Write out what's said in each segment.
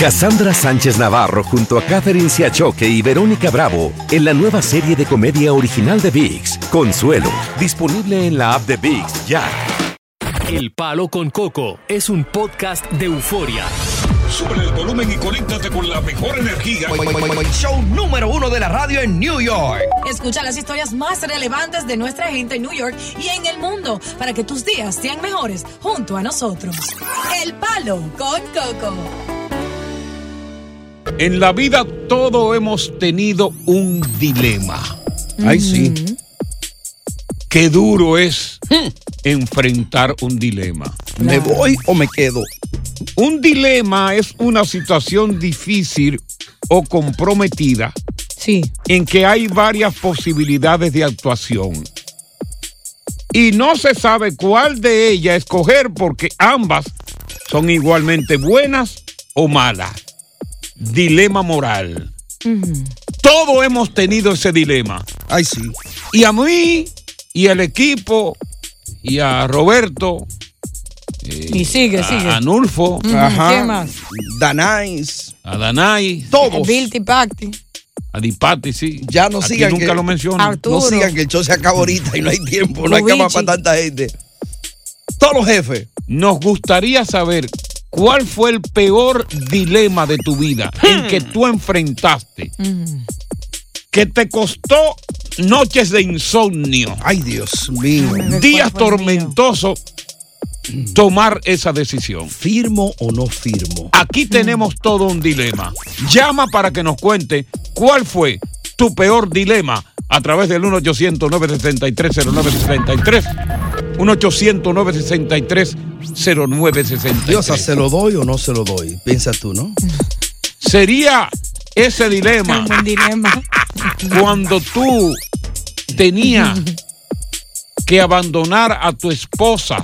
Cassandra Sánchez Navarro junto a Catherine Siachoque y Verónica Bravo en la nueva serie de comedia original de VIX, Consuelo, disponible en la app de VIX ya. El Palo con Coco es un podcast de euforia. Sube el volumen y conéctate con la mejor energía. Show número uno de la radio en New York. Escucha las historias más relevantes de nuestra gente en New York y en el mundo para que tus días sean mejores junto a nosotros. El Palo con Coco. En la vida todo hemos tenido un dilema. Ay, sí. Qué duro es enfrentar un dilema. ¿Me voy o me quedo? Un dilema es una situación difícil o comprometida Sí. en que hay varias posibilidades de actuación. Y no se sabe cuál de ellas escoger porque ambas son igualmente buenas o malas. Dilema moral. Todos hemos tenido ese dilema. Ay, sí. Y a mí, y al equipo, y a Roberto, eh, Y sigue, a sigue. Anulfo, Ajá. ¿Qué más? Danais. a Danay, Todos. Bilty Pacti. a Dipati, sí. Ya no Aquí sigan nunca que- lo menciono. Arturo. No sigan que el show se acaba ahorita y no hay tiempo, no hay cama para tanta gente. Todos los jefes. Nos gustaría saber cuál fue el peor dilema de tu vida en que tú enfrentaste, que te costó noches de insomnio, Ay, Dios mío. días ¿Cuál fue el tormentosos, tomar esa decisión. ¿Firmo o no firmo? Aquí tenemos todo un dilema. Llama para que nos cuente cuál fue tu peor dilema a través del 1-800-963-0963. 1-800-963-0963. Diosa, ¿se lo doy o no se lo doy? Piensa tú, ¿no? Sería ese dilema Un dilema. cuando tú tenías que abandonar a tu esposa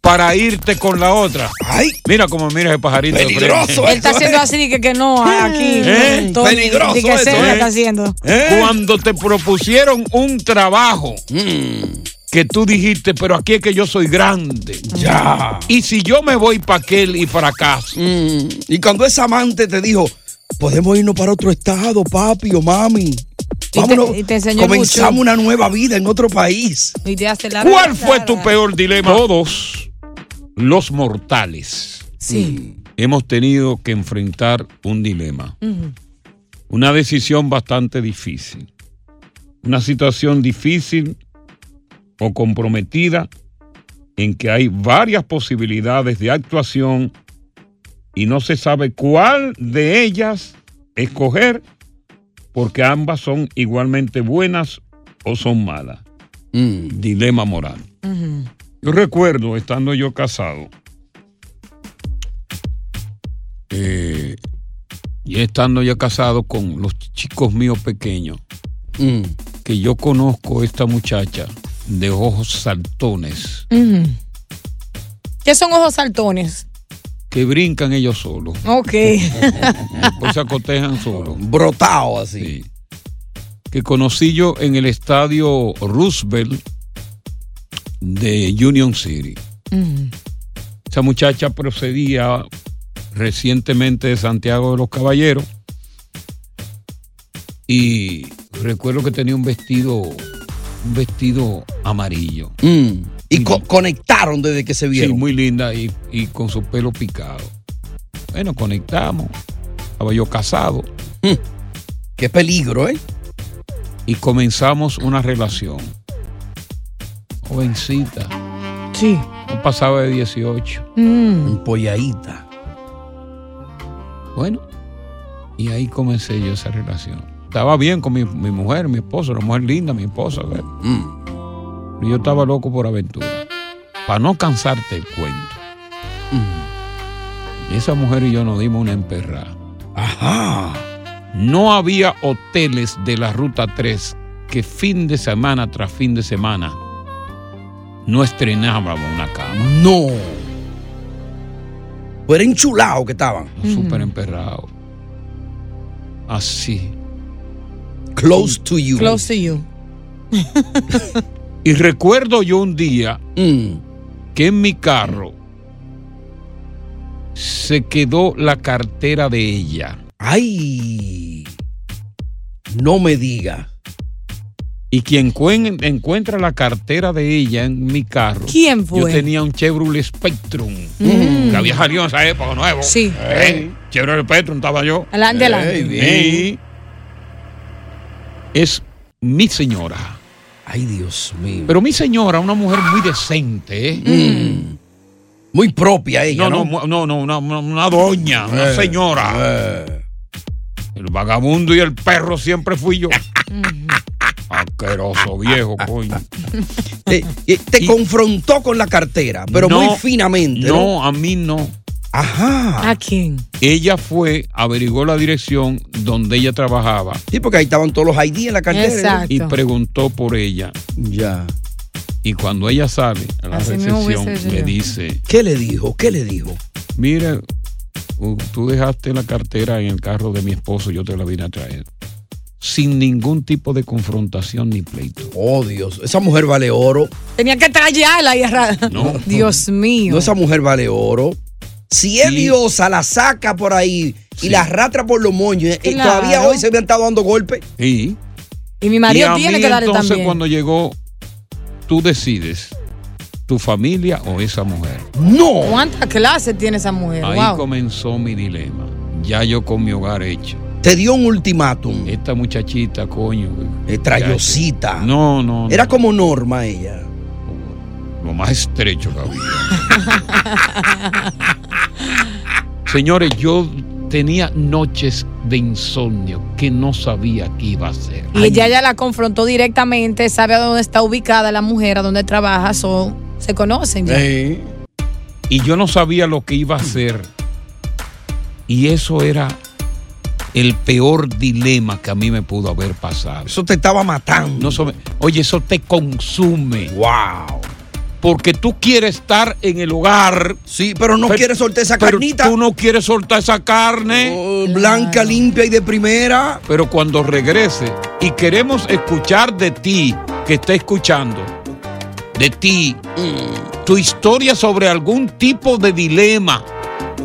para irte con la otra. Ay, Mira cómo mira ese pajarito. peligroso. Él está haciendo ¿eh? así que, que no aquí. ¿Eh? Tony, Peligroso que eso, ¿eh? está haciendo. ¿Eh? Cuando te propusieron un trabajo que tú dijiste, pero aquí es que yo soy grande. Ya. Y si yo me voy para aquel y para acá, Mm. Y cuando esa amante te dijo, podemos irnos para otro estado, papi o mami. Vámonos, y te enseñó comenzamos mucho. una nueva vida en otro país. Y te hace la ¿cuál fue tu peor dilema? Todos los mortales Sí. hemos tenido que enfrentar un dilema. Una decisión bastante difícil. Una situación difícil o comprometida en que hay varias posibilidades de actuación y no se sabe cuál de ellas escoger porque ambas son igualmente buenas o son malas. Dilema moral. Yo recuerdo, estando yo casado, eh, y estando yo casado con los chicos míos pequeños, Mm. que yo conozco esta muchacha de ojos saltones, ¿Qué son ojos saltones? que brincan ellos solos, Ok. pues se acotejan solos. Brotado así. Sí. Que conocí yo en el estadio Roosevelt de Union City. Esa muchacha procedía recientemente de Santiago de los Caballeros y recuerdo que tenía un vestido, vestido amarillo. Mm. Y co- conectaron desde que se Sí, vieron. muy linda y, y con su pelo picado. Bueno, conectamos. Estaba yo casado. Qué peligro, ¿eh? Y comenzamos una relación. Jovencita. Sí. No pasaba de 18. Mm. Empolladita. Bueno, y ahí comencé yo esa relación. Estaba bien con mi, mi mujer, mi esposa, una mujer linda, mi esposa. Mm. Pero yo estaba loco por aventura. Para no cansarte el cuento. Mm. Esa mujer y yo nos dimos una emperrada. Ajá. No había hoteles de la Ruta 3 que fin de semana tras fin de semana no estrenábamos una cama. No. Pues era enchulado que estaban. Súper emperrado. Así. Close to you. Close to you. Y recuerdo yo un día Mm. que en mi carro se quedó la cartera de ella. Ay. No me diga. Y quien cuen- encuentra la cartera de ella en mi carro. ¿Quién fue? Yo tenía un Chevrolet Spectrum. Mm. Que había salido en esa época nuevo. Sí. Eh, Chevrolet Spectrum estaba yo. Adelante, adelante. Bien. Y es mi señora. Ay, Dios mío. Pero mi señora, una mujer muy decente. ¿eh? Mm. Muy propia ella, No, ¿no? no, no, no, una, doña, una Eh, señora. eh. El vagabundo y el perro siempre fui yo. Asqueroso viejo, coño. Te, eh, te Y- confrontó con la cartera, pero No, muy finamente. No, a mí no. Ajá. ¿A quién? Ella fue, averiguó la dirección donde ella trabajaba Sí, porque ahí estaban todos los ID en la cartera. Exacto. y preguntó por ella. Ya. Y cuando ella sale a la Así recepción, le yo. dice, ¿Qué le dijo? ¿Qué le dijo? mire, u- tú dejaste la cartera en el carro de mi esposo, yo te la vine a traer. Sin ningún tipo de confrontación ni pleito. Oh, Dios. Esa mujer vale oro. Tenía que tallarla y arra- No. Dios mío. No, esa mujer vale oro. Si es Sí. diosa, la saca por ahí Sí. y la arrastra por los moños. y Claro. todavía hoy se habían estado dando golpes. Y, Y mi y marido a tiene mí que darle entonces también. cuando llegó, tú decides, tu familia o esa mujer. No. ¿Cuántas clases tiene esa mujer? Ahí wow. comenzó mi dilema. Ya yo con mi hogar hecho. Te dio un ultimátum. Esta muchachita, coño. Eh, trayosita. No, no. Era no. como Norma ella. lo más estrecho que había. Señores, yo tenía noches de insomnio que no sabía qué iba a hacer. Y ella ya la confrontó directamente, sabe a dónde está ubicada la mujer, a dónde trabaja, son, se conocen ya. Eh. Y yo no sabía lo que iba a hacer. Y eso era el peor dilema que a mí me pudo haber pasado. Eso te estaba matando. No oye, eso te consume. Wow. Porque tú quieres estar en el hogar. Sí, pero no Pero- quieres soltar esa pero carnita. Tú no quieres soltar esa carne. Oh, Blanca, limpia y de primera. Pero cuando regrese y queremos escuchar de ti que está escuchando, de ti, tu historia sobre algún tipo de dilema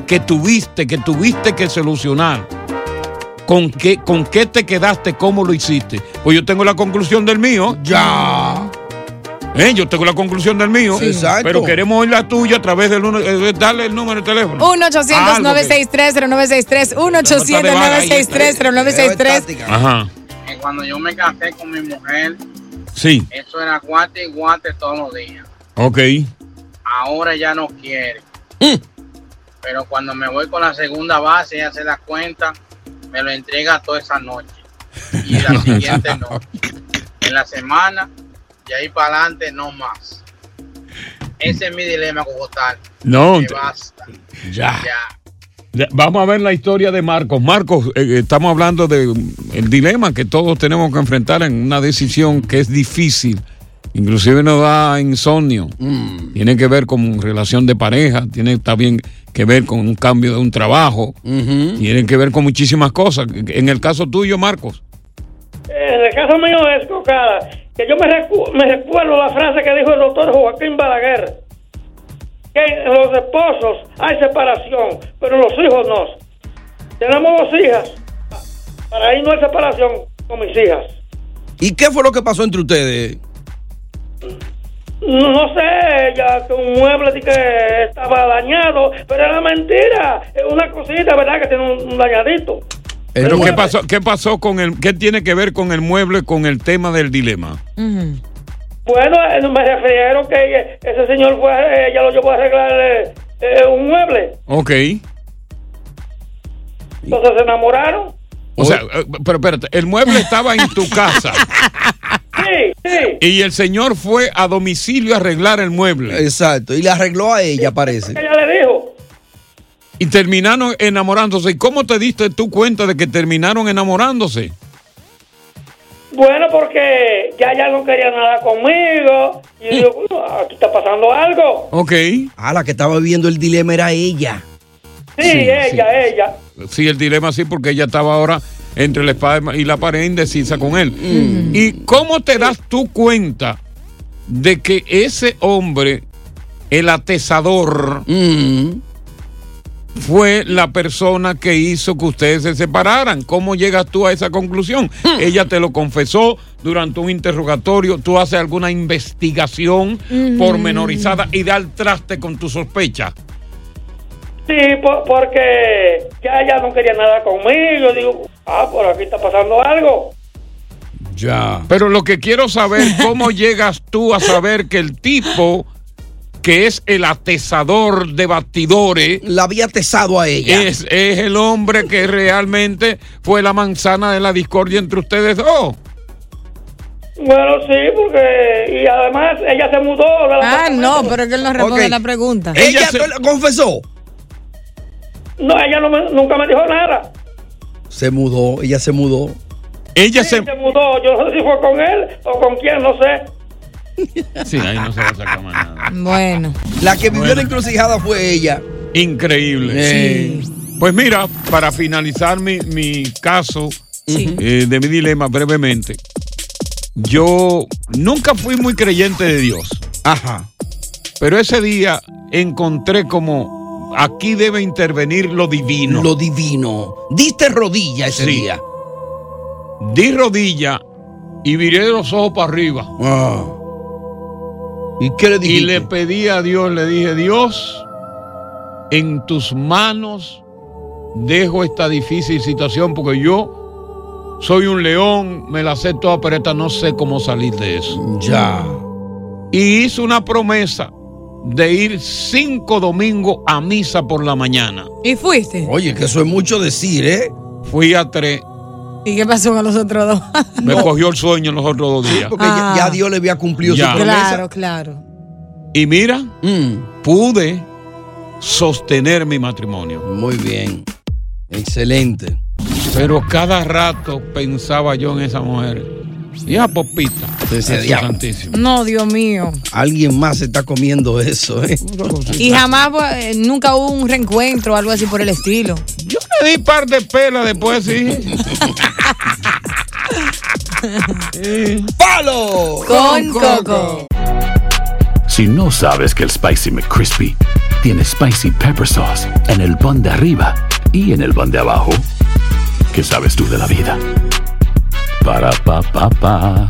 que tuviste, que tuviste que solucionar. ¿Con qué, ¿Con qué te quedaste? ¿Cómo lo hiciste? Pues yo tengo la conclusión del mío. Ya. ¿Eh? Yo tengo la conclusión del mío. Sí. Exacto. Pero queremos oír la tuya a través del uno. eh, Dale el número de teléfono. 1-800-963-0963. 1-800-963-0963. Ajá. que cuando yo me casé con mi mujer, Sí. eso era guate y guate todos los días. Ok. Ahora ya no quiere. Mm. Pero cuando me voy con la segunda base, ella se da cuenta, me lo entrega toda esa noche. Y la siguiente no. En la semana, y ahí para adelante, no más. Ese es mi dilema como tal. No, Que basta. ya. Ya. Vamos a ver la historia de Marcos. Marcos, eh, estamos hablando de um, el dilema que todos tenemos que enfrentar en una decisión que es difícil. Inclusive nos da insomnio. Mm. Tiene que ver con relación de pareja, tiene también que ver con un cambio de un trabajo, tiene que ver con muchísimas cosas. En el caso tuyo, Marcos. En el caso mío es Cocada, que yo me, recu- me recuerdo la frase que dijo el doctor Joaquín Balaguer, que en los esposos hay separación, pero en los hijos no. Tenemos dos hijas, para ahí no hay separación con mis hijas. ¿Y qué fue lo que pasó entre ustedes? No, no sé, ya que un mueble que estaba dañado, pero era mentira. Es una cosita, ¿verdad? Que tiene un, un dañadito. Pero ¿qué pasó, ¿qué pasó con el, qué tiene que ver con el mueble con el tema del dilema? Bueno, eh, me refiero que ese señor fue, eh, ya lo llevó a arreglar eh, eh, un mueble. Ok. Entonces se enamoraron. O sea, eh, pero espérate, el mueble estaba en tu casa Sí, sí. y el señor fue a domicilio a arreglar el mueble. Exacto, y le arregló a ella, parece. Ella le dijo. Y terminaron enamorándose. ¿Y cómo te diste tú cuenta de que terminaron enamorándose? Bueno, porque ya ya no quería nada conmigo. Y yo digo, bueno, aquí está pasando algo. Ok. Ah, la que estaba viviendo el dilema era ella. Sí, ella, ella. Sí, el dilema sí, porque ella estaba ahora entre la espada y la pared indecisa con él. ¿Y cómo te das tú cuenta de que ese hombre, el atesador, fue la persona que hizo que ustedes se separaran? ¿Cómo llegas tú a esa conclusión? Ella te lo confesó durante un interrogatorio, tú haces alguna investigación Ujú. pormenorizada y da al traste con tu sospecha. Sí, po- porque ya ella no quería nada conmigo. Digo, ah, por aquí está pasando algo. Ya. Pero lo que quiero saber, ¿cómo llegas tú a saber que el tipo que es el atesador de batidores la había atesado a ella? Es, es el hombre que realmente fue la manzana de la discordia entre ustedes dos. Bueno, sí, porque. Y además ella se mudó. Ah, no, pero es que él no responde la pregunta. ¿Ella lo confesó? No, ella no me- nunca me dijo nada. Se mudó, ella se mudó. Ella Sí, se mudó. Yo no sé si fue con él o con quién, no sé. Sí, ahí no se va a sacar más nada. Bueno. La que vivió la encrucijada fue ella. Increíble. Sí. Pues mira, para finalizar mi, mi caso eh, de mi dilema brevemente, yo nunca fui muy creyente de Dios. Ajá. Pero ese día encontré como aquí debe intervenir lo divino. Lo divino. Diste rodilla ese Sí. día. Di rodilla y viré los ojos para arriba. Ah. ¿Y qué le Y le pedí a Dios, le dije, Dios, en tus manos dejo esta difícil situación porque yo soy un león, me la sé toda, pero esta no sé cómo salir de eso. Ya. Y hice una promesa de ir cinco domingos a misa por la mañana. ¿Y fuiste? Oye, que eso es mucho decir, ¿eh? Fui a tres, ¿Y qué pasó con los otros dos? me cogió el sueño los otros dos días. Porque ya, ya Dios le había cumplido Ya. su promesa. Claro, claro. Y mira, Mm, pude sostener mi matrimonio. muy bien. Excelente. Pero cada rato pensaba yo en esa mujer. Y a Popita. Santísimo. No, Dios mío. Alguien más está comiendo eso, ¿eh? Y jamás, pues, nunca hubo un reencuentro o algo así por el estilo. Yo le di par de pelas después, sí. ¡Palo! Con Coco. Si no sabes que el Spicy McCrispy tiene Spicy Pepper Sauce en el pan de arriba y en el pan de abajo, ¿qué sabes tú de la vida? Para,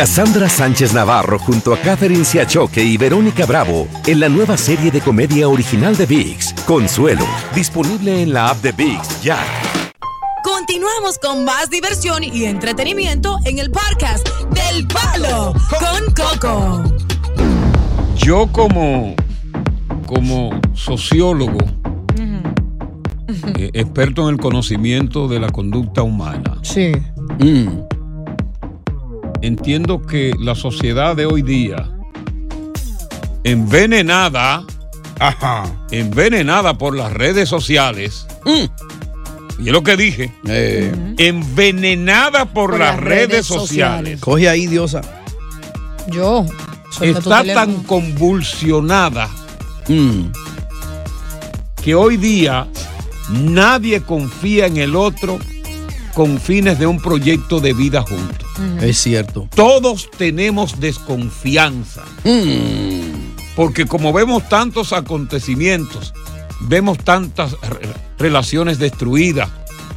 Cassandra Sánchez Navarro junto a Catherine Siachoque y Verónica Bravo en la nueva serie de comedia original de VIX, Consuelo, disponible en la app de VIX ya. Continuamos con más diversión y entretenimiento en el podcast del Palo con Coco. Yo como, como sociólogo, eh, experto en el conocimiento de la conducta humana, Sí. Mm, entiendo que la sociedad de hoy día, envenenada, Ajá. envenenada por las redes sociales, y es lo que dije, Eh, envenenada por, las, redes, sociales, Coge ahí, Diosa. Yo. Está tan convulsionada Mm. que hoy día nadie confía en el otro con fines de un proyecto de vida juntos. Es cierto. Todos tenemos desconfianza. Porque como vemos tantos acontecimientos, vemos tantas re- relaciones destruidas,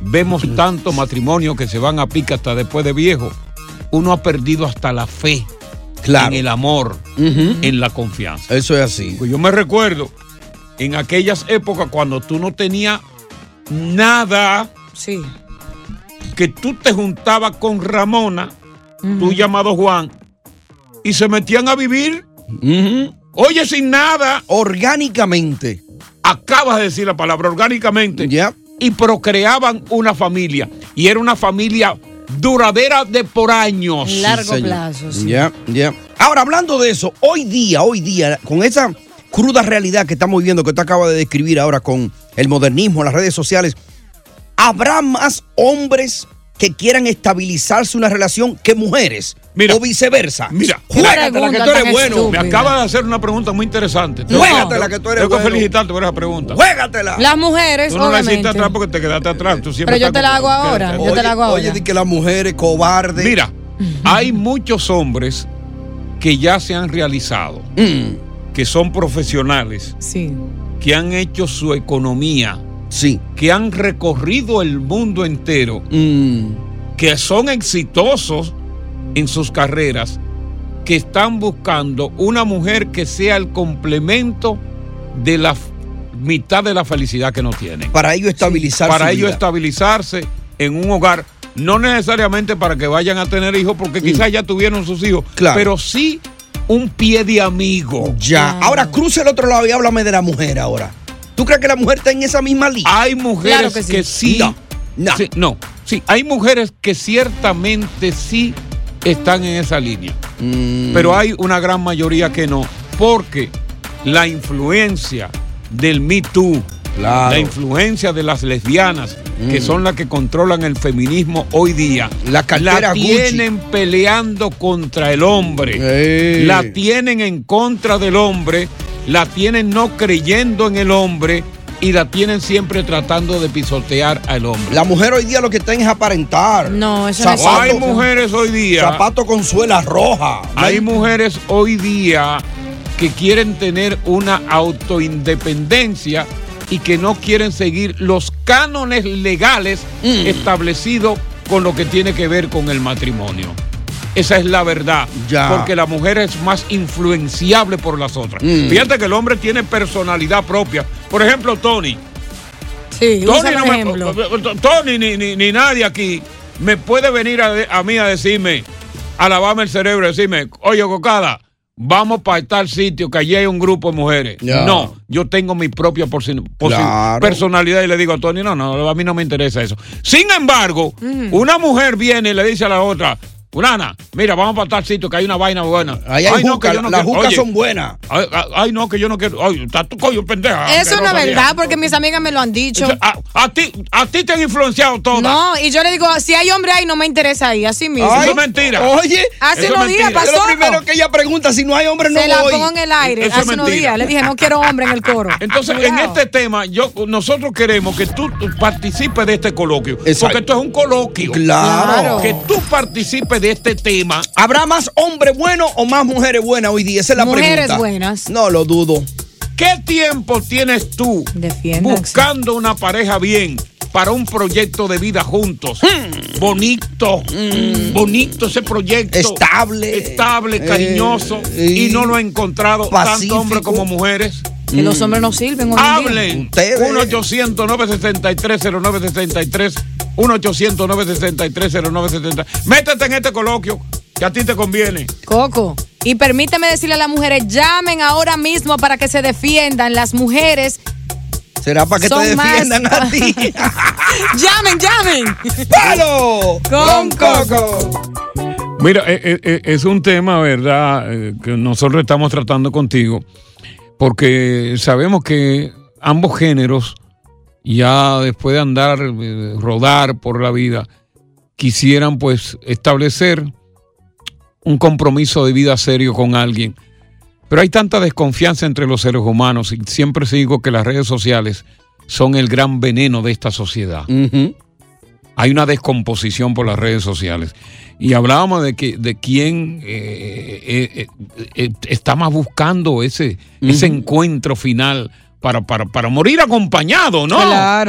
vemos tantos matrimonios que se van a pica hasta después de viejo, uno ha perdido hasta la fe Claro. en el amor, en la confianza. Eso es así. Pues yo me recuerdo en aquellas épocas cuando tú no tenías nada, Sí. Que tú te juntabas con Ramona, tú llamado Juan, y se metían a vivir, oye, sin nada. Orgánicamente. Acabas de decir la palabra orgánicamente. Ya. Y procreaban una familia. Y era una familia duradera de por años. Largo plazo, sí. Ya, ya. Ahora, hablando de eso, hoy día, hoy día, con esa cruda realidad que estamos viviendo, que tú acabas de describir ahora con el modernismo, las redes sociales, ¿habrá más hombres que quieran estabilizarse una relación que mujeres? o viceversa. Mira, juégatela que tú eres bueno. Me acaba de hacer una pregunta muy interesante. Juégatela que tú eres Tengo que bueno. felicitarte por esa pregunta. Juégatela. Las mujeres, Tú no la hiciste obviamente. atrás porque te quedaste atrás. Tú siempre Pero yo te la hago ahora. Yo te la hago ahora. Oye, di que las mujeres cobardes. Mira, hay muchos hombres que ya se han realizado, Mm. que son profesionales, Sí. que han hecho su economía, sí. que han recorrido el mundo entero, Mm. que son exitosos en sus carreras, que están buscando una mujer que sea el complemento de la mitad de la felicidad que no tienen. Para ello estabilizar Para ello vida. estabilizarse en un hogar, no necesariamente para que vayan a tener hijos, porque quizás ya tuvieron sus hijos, Mm. Claro. pero sí un pie de amigo. Ya. Ahora cruza el otro lado y háblame de la mujer ahora. ¿Tú crees que la mujer está en esa misma liga? Hay mujeres que sí. No. No. Sí, no, sí, hay mujeres que ciertamente sí están en esa línea. Mm. Pero hay una gran mayoría que no, porque la influencia del Me Too, Claro. la influencia de las lesbianas, que Mm. son las que controlan el feminismo hoy día, La Gucci. tienen peleando contra el hombre, la tienen en contra del hombre, la tienen no creyendo en el hombre y la tienen siempre tratando de pisotear al hombre. La mujer hoy día lo que está es aparentar. No, eso Zapato- hay mujeres hoy día. Zapato con suela roja. Hay mujeres hoy día que quieren tener una autoindependencia y que no quieren seguir los cánones legales Mm. establecidos con lo que tiene que ver con el matrimonio. Esa es la verdad. Ya. Porque la mujer es más influenciable por las otras. Mm. Fíjate que el hombre tiene personalidad propia. Por ejemplo, Tony. Sí, Tony, no el me- ejemplo. Tony ni, ni- ni nadie aquí me puede venir a, mí a decirme, a lavarme el cerebro, decirme, oye, Cocada, vamos para tal sitio que allí hay un grupo de mujeres. No, yo tengo mi propia Claro. personalidad y le digo a Tony, no, no, a mí no me interesa eso. Sin embargo, Mm. una mujer viene y le dice a la otra, Fulana, mira, vamos para tal sitio que hay una vaina buena. Ahí hay no, juca, que yo no las quiero- jucas oye, son buenas. Ay, ay, ay, no, que yo no quiero. Ay, está tu coño pendeja. Eso no es verdad, porque mis amigas me lo han dicho. A, a ti, a ti te han influenciado todas. No, y yo le digo, si hay hombre ahí, no me interesa ahí, así mismo. Ay, Eso es mentira. Oye, hace unos días pasó. Lo primero que ella pregunta, si no hay hombre, no Se la voy. pongo en el aire, Eso es hace unos mentira. días. Le dije, no quiero hombre en el coro. Entonces, en este tema, yo, nosotros queremos que tú participes de este coloquio. Exacto. Porque esto es un coloquio. Claro. Que tú participes de este tema. ¿Habrá más hombres buenos o más mujeres buenas hoy día? Esa es la Mujeres pregunta. buenas. No lo dudo. ¿Qué tiempo tienes tú buscando una pareja bien para un proyecto de vida juntos? Hmm. Bonito, bonito ese proyecto. Estable. Estable, Eh, cariñoso. eh, y no lo he encontrado pacífico. tanto hombres como mujeres. Que los hombres no sirven hoy. Hablen. Ustedes. 1-800-963-0963. 1-800-963-0963. Métete en este coloquio que a ti te conviene. Coco. Y permíteme decirle a las mujeres, llamen ahora mismo para que se defiendan. Las mujeres ¿Será para que te Son más- defiendan a ti? llamen, llamen. ¡Palo! Con Coco. Mira, eh, eh, eh, es un tema, ¿verdad?, que nosotros estamos tratando contigo, porque sabemos que ambos géneros, ya después de andar, eh, rodar por la vida, quisieran pues establecer un compromiso de vida serio con alguien. Pero hay tanta desconfianza entre los seres humanos y siempre digo que las redes sociales son el gran veneno de esta sociedad. Hay una descomposición por las redes sociales. Y hablábamos de que de quién eh, eh, eh, eh, está más buscando ese, ese encuentro final para, para, para morir acompañado, ¿no?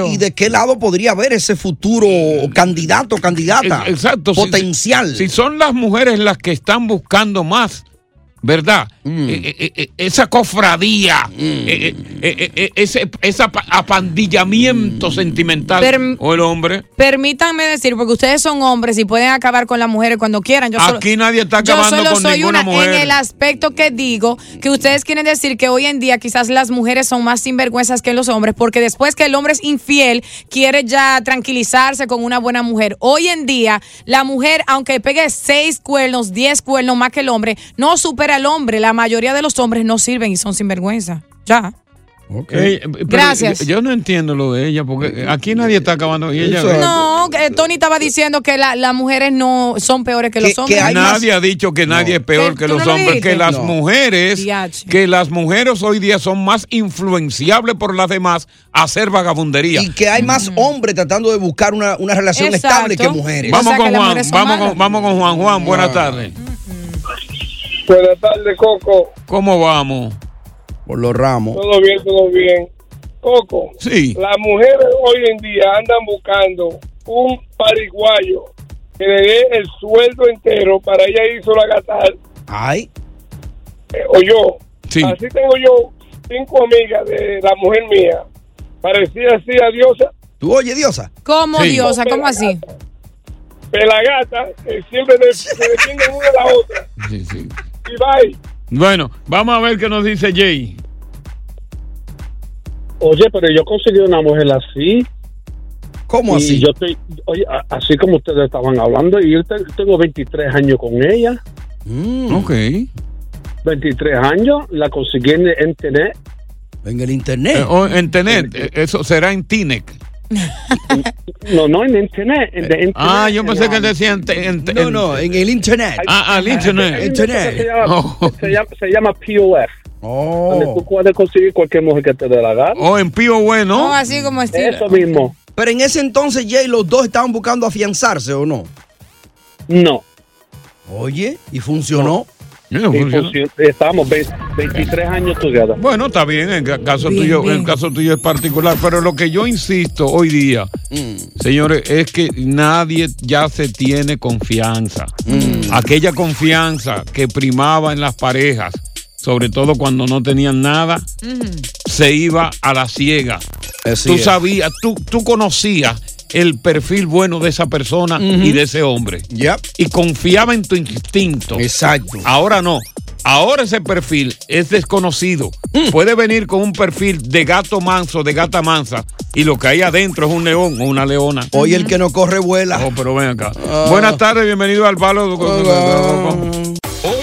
¿Y de qué lado podría haber ese futuro candidato, candidata? Exacto. si- Potencial. Si, son las mujeres las que están buscando más, ¿verdad? Mm. Eh, eh, eh, esa cofradía, eh, eh, eh, eh, ese pa- apandillamiento sentimental. Perm- o el hombre. Permítanme decir, porque ustedes son hombres y pueden acabar con las mujeres cuando quieran. Yo solo- Aquí nadie está Yo acabando solo con soy ninguna una mujer. en el aspecto que digo que ustedes quieren decir que hoy en día quizás las mujeres son más sinvergüenzas que los hombres porque después que el hombre es infiel quiere ya tranquilizarse con una buena mujer. Hoy en día la mujer aunque pegue seis cuernos, diez cuernos más que el hombre, no supera al hombre. La mayoría de los hombres no sirven y son sinvergüenza. Ya. Eh, pero Gracias. Yo, no entiendo lo de ella, porque aquí nadie está acabando. Y ella, No, que Tony estaba diciendo que la- las mujeres no son peores que, los hombres. nadie ha dicho que nadie es peor ¿Que los no hombres, que las No. mujeres, Diache. que las mujeres hoy día son más influenciables por las demás a hacer vagabundería. Y que hay más hombres tratando de buscar una, una relación Exacto. estable que mujeres. Vamos con Juan, vamos con, vamos con Juan. Juan, buenas tardes. Buenas tardes, Coco. ¿Cómo vamos? Por los ramos. Todo bien, todo bien. Coco. Sí. Las mujeres hoy en día andan buscando un pariguayo que le dé el sueldo entero para ella ir solo a gastar. Ay. o yo. Sí. Así tengo yo cinco amigas de la mujer mía. Parecía así a diosa. ¿Tú oye, diosa? ¿Cómo, Sí. diosa? ¿Cómo así? Pelagata, que siempre se defienden una de la otra. Sí, sí. Bye. Bueno, vamos a ver qué nos dice Jay. Oye, pero yo conseguí una mujer así. ¿Cómo Y así? Yo estoy, oye, así como ustedes estaban hablando, y yo te- tengo 23 años con ella. Mm. Ok. 23 años, la conseguí en internet. En el internet. Eh, en Tenet, eh, eso será en Tinec. No, no, en internet. En de internet Ah, yo pensé en que decía en, en- No, no, en el internet. Ah, al internet. Una cosa que Se llama, se llama, se llama POF. Oh. Donde tú puedes conseguir cualquier mujer que te dé la gana. O en Bueno. No, así como estilo. Eso mismo. Pero en ese entonces, Jay, los dos estaban buscando afianzarse, ¿o no? No. Oye, ¿y funcionó? Estábamos 20 23 años together. Bueno, está bien, en el caso Bien, tuyo, bien. el caso tuyo es particular, pero lo que yo insisto hoy día, señores, es que nadie ya se tiene confianza. Aquella confianza que primaba en las parejas, sobre todo cuando no tenían nada, se iba a la ciega. Así tú es. sabías, tú, tú conocías el perfil bueno de esa persona y de ese hombre. Y confiaba en tu instinto. Exacto. Ahora no. Ahora ese perfil es desconocido. Puede venir con un perfil de gato manso, de gata mansa, y lo que hay adentro es un león o una leona. Hoy el que no corre vuela. Oh, pero ven acá. Ah. Buenas tardes, bienvenido al Palo.